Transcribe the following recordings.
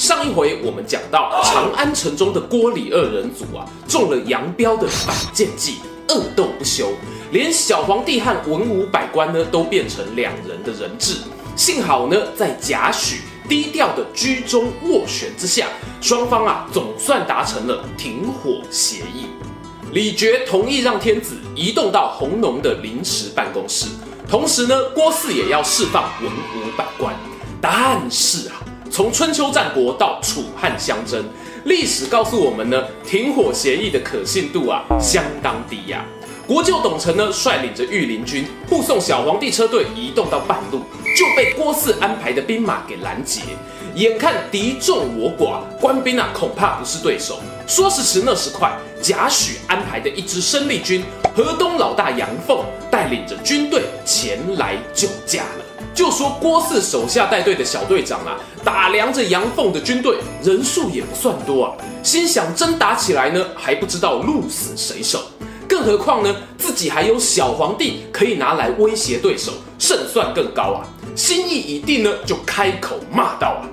上一回我们讲到长安城中的郭李二人组啊，中了杨彪的反间计，恶斗不休，连小皇帝和文武百官呢都变成两人的人质。幸好呢，在贾诩低调的居中斡旋之下，双方啊总算达成了停火协议。李傕同意让天子移动到弘农的临时办公室，同时呢，郭汜也要释放文武百官。但是啊。从春秋战国到楚汉相争，历史告诉我们呢，停火协议的可信度啊相当低呀、国舅董承呢率领着御林军护送小皇帝车队移动到半路，就被郭汜安排的兵马给拦截。眼看敌众我寡，官兵啊恐怕不是对手。说时迟，那时快，贾诩安排的一支生力军，河东老大杨凤带领着军队前来救驾了。就说郭汜手下带队的小队长啊，打量着杨凤的军队，人数也不算多啊，心想真打起来呢，还不知道鹿死谁手。更何况呢，自己还有小皇帝可以拿来威胁对手，胜算更高啊。心意已定呢，就开口骂道啊：“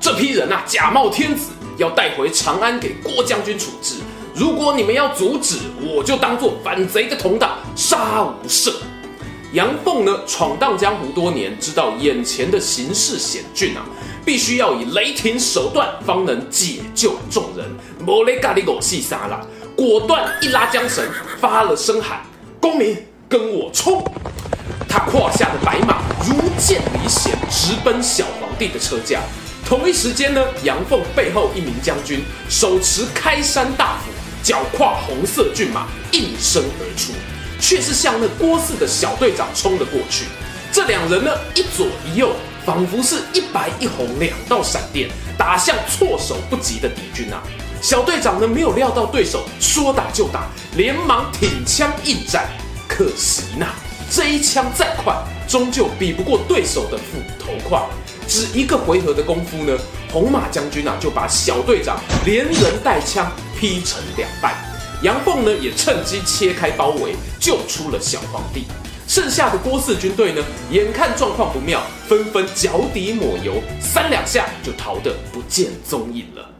这批人啊，假冒天子，要带回长安给郭将军处置。如果你们要阻止，我就当做反贼的同党，杀无赦。”杨凤呢，闯荡江湖多年，知道眼前的形势险峻啊，必须要以雷霆手段方能解救众人。莫雷咖哩狗西沙拉，果断一拉缰绳，发了声喊：“公民跟我冲！”他胯下的白马如箭离弦，直奔小皇帝的车驾。同一时间呢，杨凤背后一名将军手持开山大斧，脚跨红色骏马，应声而出。却是向那郭四的小队长冲了过去，这两人呢，一左一右，仿佛是一白一红两道闪电，打向措手不及的敌军啊！小队长呢，没有料到对手说打就打，连忙挺枪应战。可惜呢，这一枪再快，终究比不过对手的斧头快。只一个回合的功夫呢，红马将军啊，就把小队长连人带枪劈成两半。杨凤呢，也趁机切开包围，救出了小皇帝。剩下的郭汜军队呢，眼看状况不妙，纷纷脚底抹油，三两下就逃得不见踪影了。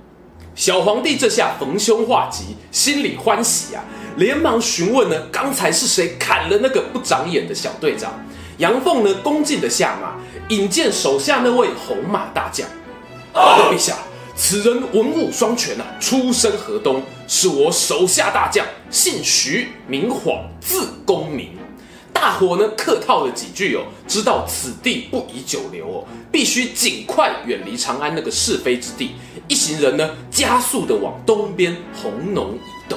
小皇帝这下逢凶化吉，心里欢喜啊，连忙询问呢，刚才是谁砍了那个不长眼的小队长？杨凤呢，恭敬的下马，引荐手下那位红马大将。陛下。此人文武双全啊，出身河东，是我手下大将，姓徐，名晃，字公明。大伙呢客套了几句哦，知道此地不宜久留哦，必须尽快远离长安那个是非之地。一行人呢加速的往东边弘农移动。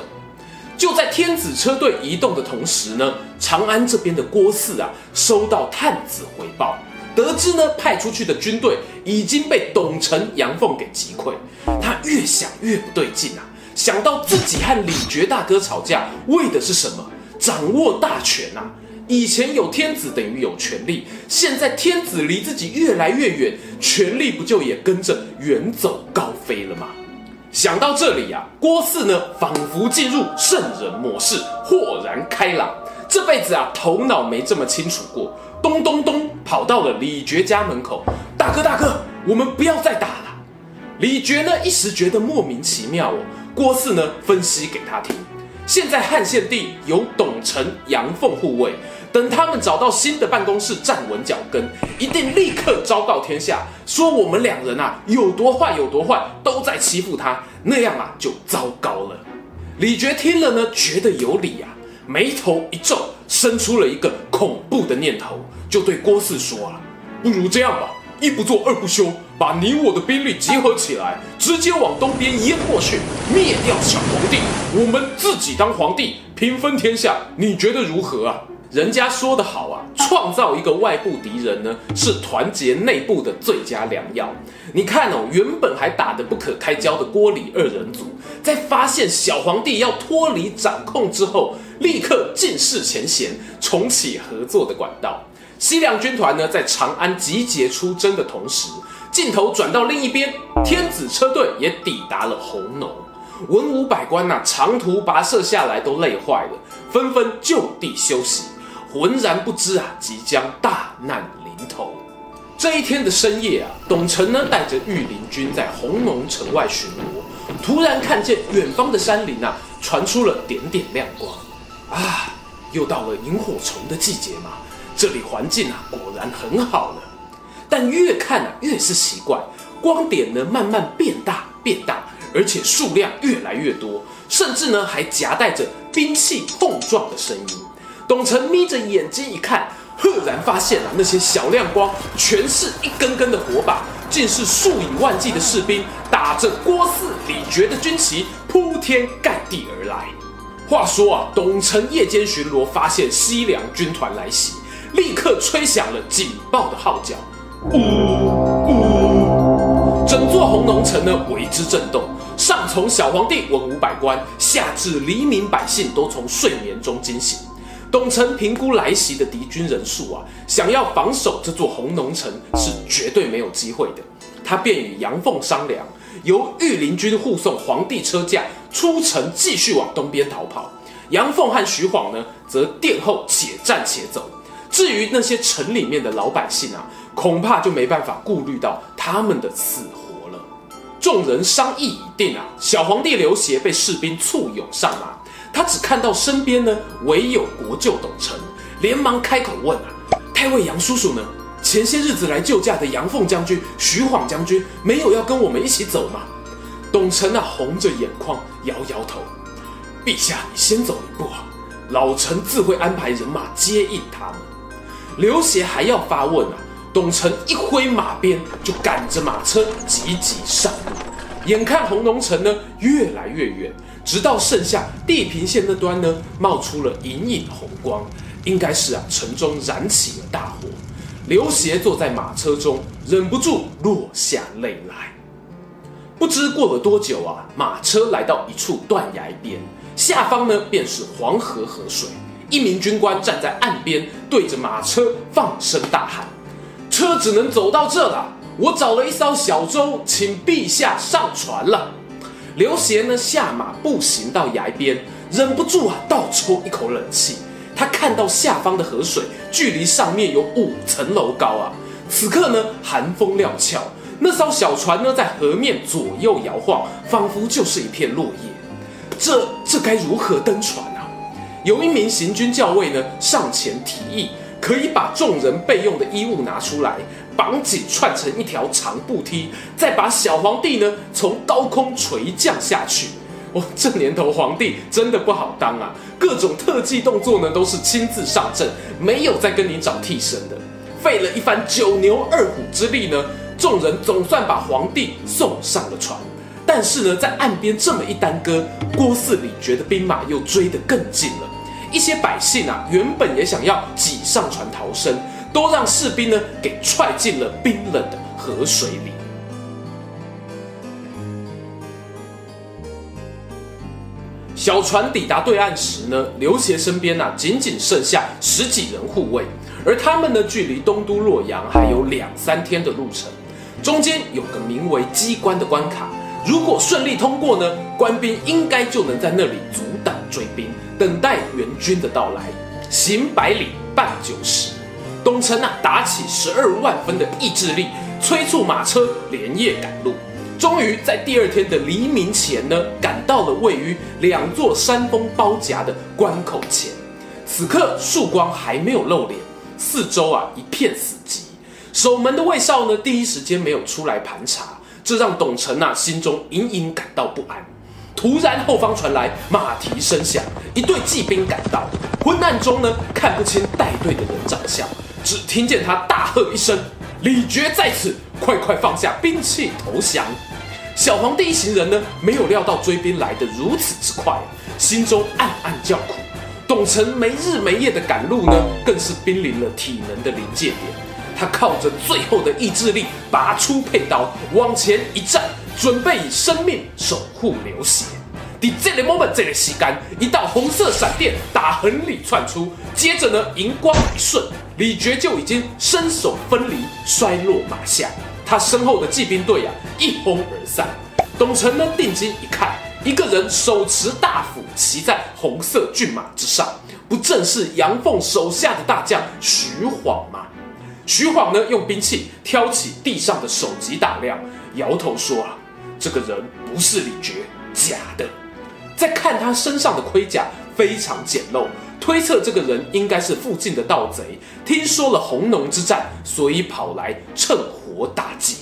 就在天子车队移动的同时呢，长安这边的郭汜啊，收到探子回报。得知呢，派出去的军队已经被董承、杨凤给击溃，他越想越不对劲啊！想到自己和李傕大哥吵架，为的是什么？掌握大权啊！以前有天子等于有权力，现在天子离自己越来越远，权力不就也跟着远走高飞了吗？想到这里啊，郭汜呢，仿佛进入圣人模式，豁然开朗。这辈子啊，头脑没这么清楚过。咚咚咚，跑到了李傕家门口。大哥大哥，我们不要再打了。李傕呢，一时觉得莫名其妙哦。郭汜呢，分析给他听。现在汉献帝有董承、杨凤护卫，等他们找到新的办公室站稳脚跟，一定立刻昭告天下，说我们两人啊有多坏有多坏，都在欺负他。那样啊，就糟糕了。李傕听了呢，觉得有理啊。眉头一皱，生出了一个恐怖的念头，就对郭汜说啊：“不如这样吧，一不做二不休，把你我的兵力集合起来，直接往东边淹过去，灭掉小皇帝，我们自己当皇帝，平分天下，你觉得如何啊？”人家说得好啊，创造一个外部敌人呢，是团结内部的最佳良药。你看哦，原本还打得不可开交的郭李二人组，在发现小皇帝要脱离掌控之后，立刻尽释前嫌，重启合作的管道。西凉军团呢，在长安集结出征的同时，镜头转到另一边，天子车队也抵达了弘农。文武百官呐、啊，长途跋涉下来都累坏了，纷纷就地休息，浑然不知啊，即将大难临头。这一天的深夜啊，董承呢带着御林军在弘农城外巡逻，突然看见远方的山林啊，传出了点点亮光。啊，又到了萤火虫的季节嘛，这里环境啊果然很好了。但越看啊越是奇怪，光点呢慢慢变大变大，而且数量越来越多，甚至呢还夹带着兵器碰撞的声音。董承眯着眼睛一看。赫然发现啊，那些小亮光全是一根根的火把，竟是数以万计的士兵打着郭汜、李傕的军旗铺天盖地而来。话说啊，董承夜间巡逻，发现西凉军团来袭，立刻吹响了警报的号角，呜呜，整座红龙城呢为之震动，上从小皇帝、文武百官，下至黎民百姓，都从睡眠中惊醒。董承评估来袭的敌军人数啊，想要防守这座红龙城是绝对没有机会的。他便与杨凤商量，由御林军护送皇帝车驾出城，继续往东边逃跑。杨凤和徐晃呢，则殿后且战且走。至于那些城里面的老百姓啊，恐怕就没办法顾虑到他们的死活了。众人商议已定啊，小皇帝刘协被士兵簇拥上马。他只看到身边呢，唯有国舅董承，连忙开口问啊：“太尉杨叔叔呢？前些日子来救驾的杨凤将军、徐晃将军，没有要跟我们一起走吗？”董承啊，红着眼眶，摇摇头：“陛下，你先走一步啊，老臣自会安排人马接应他们。”刘协还要发问啊，董承一挥马鞭，就赶着马车急急上路。眼看红龙城呢，越来越远。直到剩下地平线那端呢，冒出了隐隐红光，应该是啊，城中燃起了大火。刘协坐在马车中，忍不住落下泪来。不知过了多久啊，马车来到一处断崖边，下方呢便是黄河河水。一名军官站在岸边，对着马车放声大喊：“车只能走到这了，我找了一艘小舟，请陛下上船了。”刘协呢，下马步行到崖边，忍不住啊倒抽一口冷气。他看到下方的河水距离上面有五层楼高啊！此刻呢，寒风料峭，那艘小船呢在河面左右摇晃，仿佛就是一片落叶。这这该如何登船？有一名行军校尉呢上前提议，可以把众人备用的衣物拿出来。绑紧串成一条长步梯，再把小皇帝呢从高空垂降下去。哦，这年头皇帝真的不好当啊！各种特技动作呢都是亲自上阵，没有再跟你找替身的。费了一番九牛二虎之力呢，众人总算把皇帝送上了船。但是呢，在岸边这么一耽搁，郭四、李觉的兵马又追得更近了。一些百姓啊，原本也想要挤上船逃生。都让士兵呢给踹进了冰冷的河水里。小船抵达对岸时呢，刘协身边啊仅仅剩下十几人护卫，而他们呢距离东都洛阳还有两三天的路程，中间有个名为机关的关卡，如果顺利通过呢，官兵应该就能在那里阻挡追兵，等待援军的到来。行百里，半九十。董承啊，打起十二万分的意志力，催促马车连夜赶路。终于在第二天的黎明前呢，赶到了位于两座山峰包夹的关口前。此刻曙光还没有露脸，四周啊一片死寂。守门的卫哨呢，第一时间没有出来盘查，这让董承啊心中隐隐感到不安。突然后方传来马蹄声响，一队骑兵赶到，昏暗中呢看不清带队的人长相。只听见他大喝一声：“李傕在此，快快放下兵器投降！”小皇帝一行人呢，没有料到追兵来得如此之快，心中暗暗叫苦。董承没日没夜的赶路呢，更是濒临了体能的临界点。他靠着最后的意志力，拔出佩刀，往前一站，准备以生命守护刘协。在这个 moment 这个时间，一道红色闪电打横里窜出，接着呢，银光一瞬，李傕就已经身首分离，摔落马下。他身后的骑兵队啊，一哄而散。董承呢，定睛一看，一个人手持大斧，骑在红色骏马之上，不正是杨凤手下的大将徐晃吗？徐晃呢，用兵器挑起地上的首级打量，摇头说：“啊，这个人不是李傕，假的。”再看他身上的盔甲非常简陋，推测这个人应该是附近的盗贼，听说了红农之战，所以跑来趁火打劫。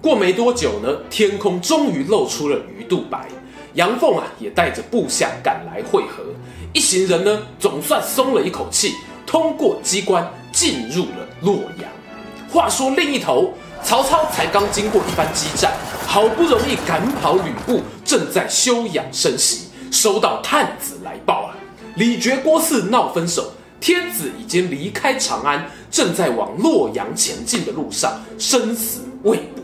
过没多久呢，天空终于露出了鱼肚白，杨凤啊也带着部下赶来会合，一行人呢总算松了一口气，通过机关进入了洛阳。话说另一头，曹操才刚经过一番激战。好不容易赶跑吕布，正在休养生息，收到探子来报啊，李傕郭汜闹分手，天子已经离开长安，正在往洛阳前进的路上，生死未卜。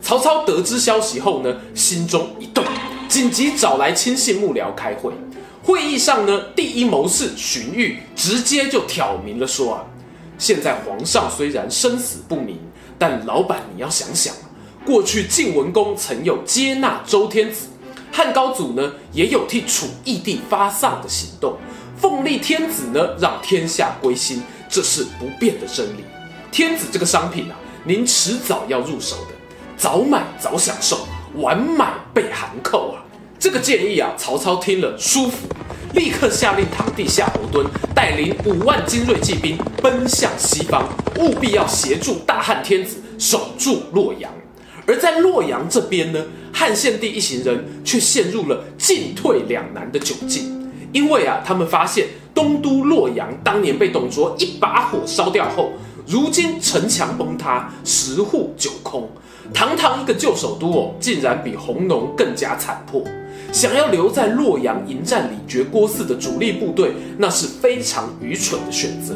曹操得知消息后呢，心中一动，紧急找来亲信幕僚开会。会议上呢，第一谋士荀彧直接就挑明了说啊，现在皇上虽然生死不明，但老板你要想想。过去晋文公曾有接纳周天子，汉高祖呢也有替楚义帝发丧的行动，奉立天子呢让天下归心，这是不变的真理。天子这个商品啊，您迟早要入手的，早买早享受，晚买被函扣啊。这个建议啊，曹操听了舒服，立刻下令堂弟夏侯惇带领五万精锐骑兵奔向西方，务必要协助大汉天子守住洛阳。而在洛阳这边呢，汉献帝一行人却陷入了进退两难的窘境，因为啊，他们发现东都洛阳当年被董卓一把火烧掉后，如今城墙崩塌，十户九空，堂堂一个旧首都哦，竟然比弘农更加残破。想要留在洛阳迎战李傕郭汜的主力部队，那是非常愚蠢的选择。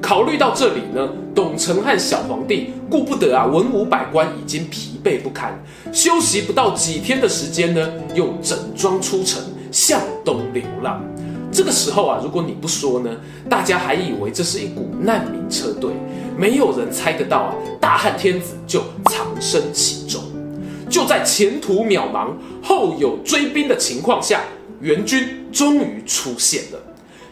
考虑到这里呢，董承和小皇帝顾不得啊，文武百官已经疲惫不堪，休息不到几天的时间呢，又整装出城向东流浪。这个时候啊，如果你不说呢，大家还以为这是一股难民车队，没有人猜得到啊，大汉天子就藏身其中。就在前途渺茫、后有追兵的情况下，援军终于出现了。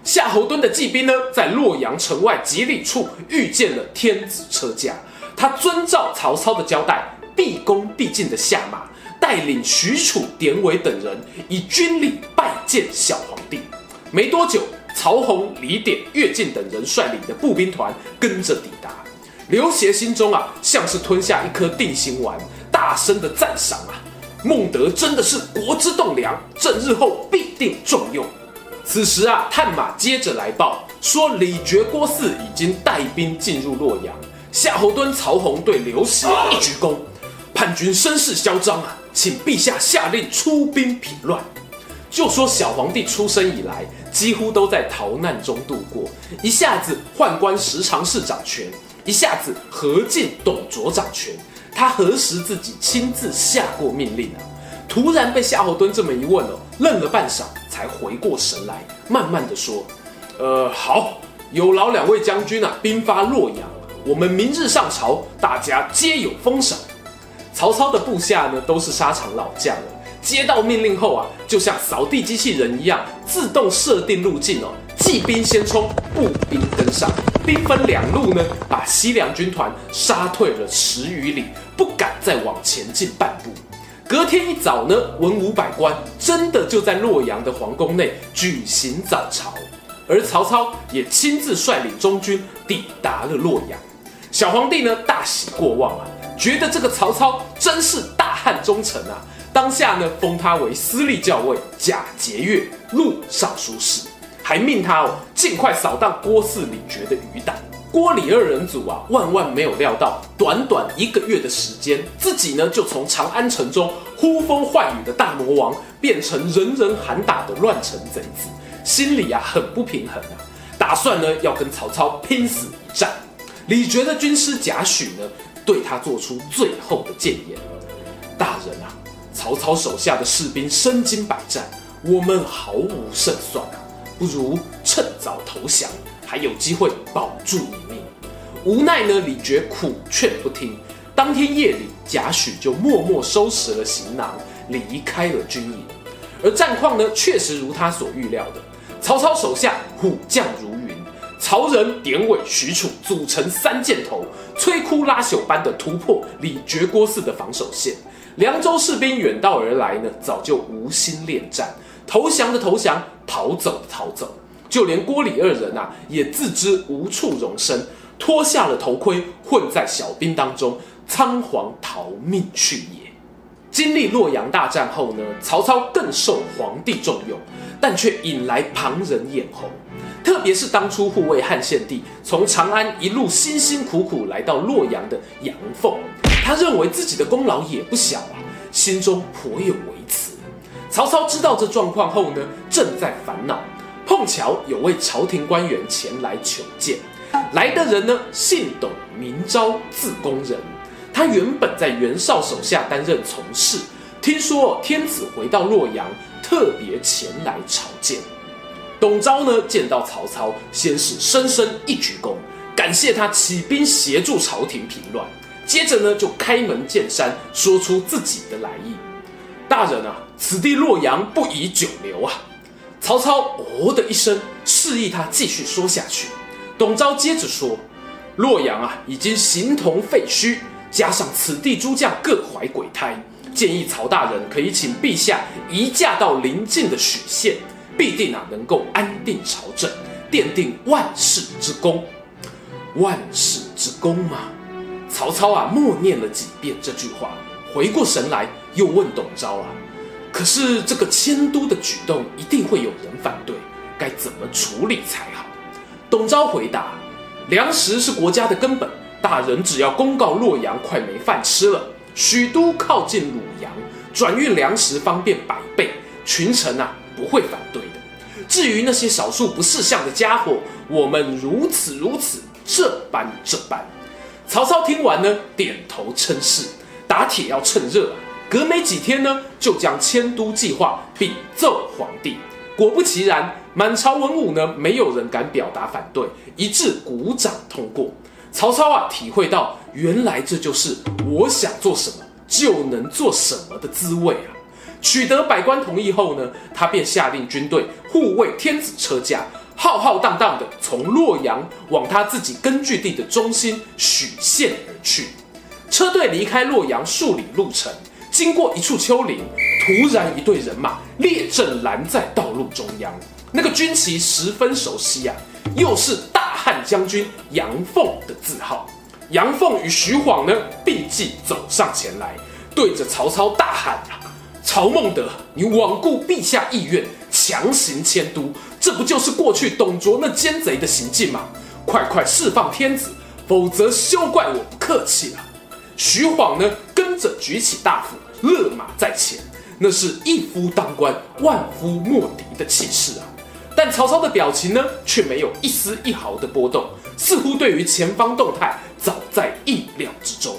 夏侯惇的骑兵呢，在洛阳城外几里处遇见了天子车驾。他遵照曹操的交代，毕恭毕敬的下马，带领许褚、典韦等人以军礼拜见小皇帝。没多久，曹洪、李典、乐进等人率领的步兵团跟着抵达。刘协心中啊，像是吞下一颗定心丸，大声的赞赏啊，孟德真的是国之栋梁，朕日后必定重用。此时啊，探马接着来报说，李傕郭汜已经带兵进入洛阳。夏侯惇、曹洪对刘协一鞠躬，叛军声势嚣张啊，请陛下下令出兵平乱。就说小皇帝出生以来，几乎都在逃难中度过，一下子宦官十常侍掌权，一下子何进、董卓掌权，他何时自己亲自下过命令啊？突然被夏侯惇这么一问哦，愣了半晌。才回过神来，慢慢的说：“呃，好，有劳两位将军啊，兵发洛阳，我们明日上朝，大家皆有封赏。”曹操的部下呢，都是沙场老将了，接到命令后啊，就像扫地机器人一样，自动设定路径哦，骑兵先冲，步兵跟上，兵分两路呢，把西凉军团杀退了十余里，不敢再往前进半步。隔天一早呢，文武百官真的就在洛阳的皇宫内举行早朝，而曹操也亲自率领中军抵达了洛阳。小皇帝呢，大喜过望啊，觉得这个曹操真是大汉忠臣啊，当下呢，封他为司隶校尉、假节鉞、录尚书事，还命他哦尽快扫荡郭汜、李傕的余党。郭李二人组啊，万万没有料到，短短一个月的时间，自己呢就从长安城中呼风唤雨的大魔王，变成人人喊打的乱臣贼子，心里啊很不平衡啊，打算呢要跟曹操拼死一战。李傕的军师贾诩呢，对他做出最后的谏言：大人啊，曹操手下的士兵身经百战，我们毫无胜算啊，不如趁早投降，还有机会保住一命。无奈呢，李傕苦劝不听。当天夜里，贾诩就默默收拾了行囊，离开了军营。而战况呢，确实如他所预料的，曹操手下虎将如云，曹仁、典韦、许褚组成三箭头，摧枯拉朽般的突破李傕郭汜的防守线。凉州士兵远道而来呢，早就无心恋战，投降的投降，逃走的逃走，就连郭李二人啊，也自知无处容身，脱下了头盔，混在小兵当中。仓皇逃命去也。经历洛阳大战后呢，曹操更受皇帝重用，但却引来旁人眼红。特别是当初护卫汉献帝，从长安一路辛辛苦苦来到洛阳的杨凤，他认为自己的功劳也不小啊，心中颇有微词。曹操知道这状况后呢，正在烦恼，碰巧有位朝廷官员前来求见。来的人呢，姓董，名昭，字公人。他原本在袁绍手下担任从事，听说天子回到洛阳，特别前来朝见。董昭呢，见到曹操，先是深深一鞠躬，感谢他起兵协助朝廷平乱。接着呢，就开门见山说出自己的来意：“大人啊，此地洛阳不宜久留啊。”曹操哦的一声，示意他继续说下去。董昭接着说：“洛阳啊，已经形同废墟。”加上此地诸将各怀鬼胎，建议曹大人可以请陛下移驾到邻近的许县，必定啊能够安定朝政，奠定万世之功。万世之功吗？曹操啊默念了几遍这句话，回过神来又问董昭啊：“可是这个迁都的举动一定会有人反对，该怎么处理才好？”董昭回答：“粮食是国家的根本。”大人只要公告洛阳快没饭吃了，许都靠近鲁阳，转运粮食方便百倍，群臣啊不会反对的。至于那些少数不识相的家伙，我们如此如此，这般这般。曹操听完呢，点头称是，打铁要趁热啊，隔没几天呢，就将迁都计划禀奏皇帝。果不其然，满朝文武呢，没有人敢表达反对，一致鼓掌通过。曹操啊，体会到原来这就是我想做什么就能做什么的滋味啊！取得百官同意后呢，他便下令军队护卫天子车驾，浩浩荡荡地从洛阳往他自己根据地的中心许县而去。车队离开洛阳数里路程，经过一处丘陵，突然一队人马列阵拦在道路中央，那个军旗十分熟悉啊，又是大汉将军杨凤的字号，杨凤与徐晃呢立即走上前来，对着曹操大喊啊：“曹孟德，你罔顾陛下意愿，强行迁都，这不就是过去董卓那奸贼的行径吗？快快释放天子，否则休怪我不客气了。”徐晃呢跟着举起大斧，勒马在前，那是一夫当关，万夫莫敌的气势啊！但曹操的表情呢，却没有一丝一毫的波动，似乎对于前方动态早在意料之中。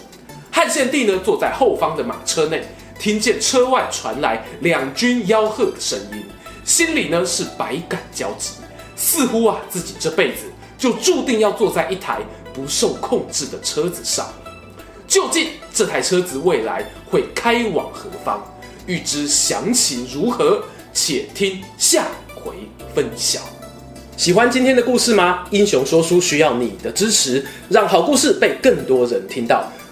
汉献帝呢，坐在后方的马车内，听见车外传来两军吆喝的声音，心里呢是百感交集，似乎啊自己这辈子就注定要坐在一台不受控制的车子上。究竟这台车子未来会开往何方？欲知详情如何，且听下回分晓。喜欢今天的故事吗？英雄说书需要你的支持，让好故事被更多人听到。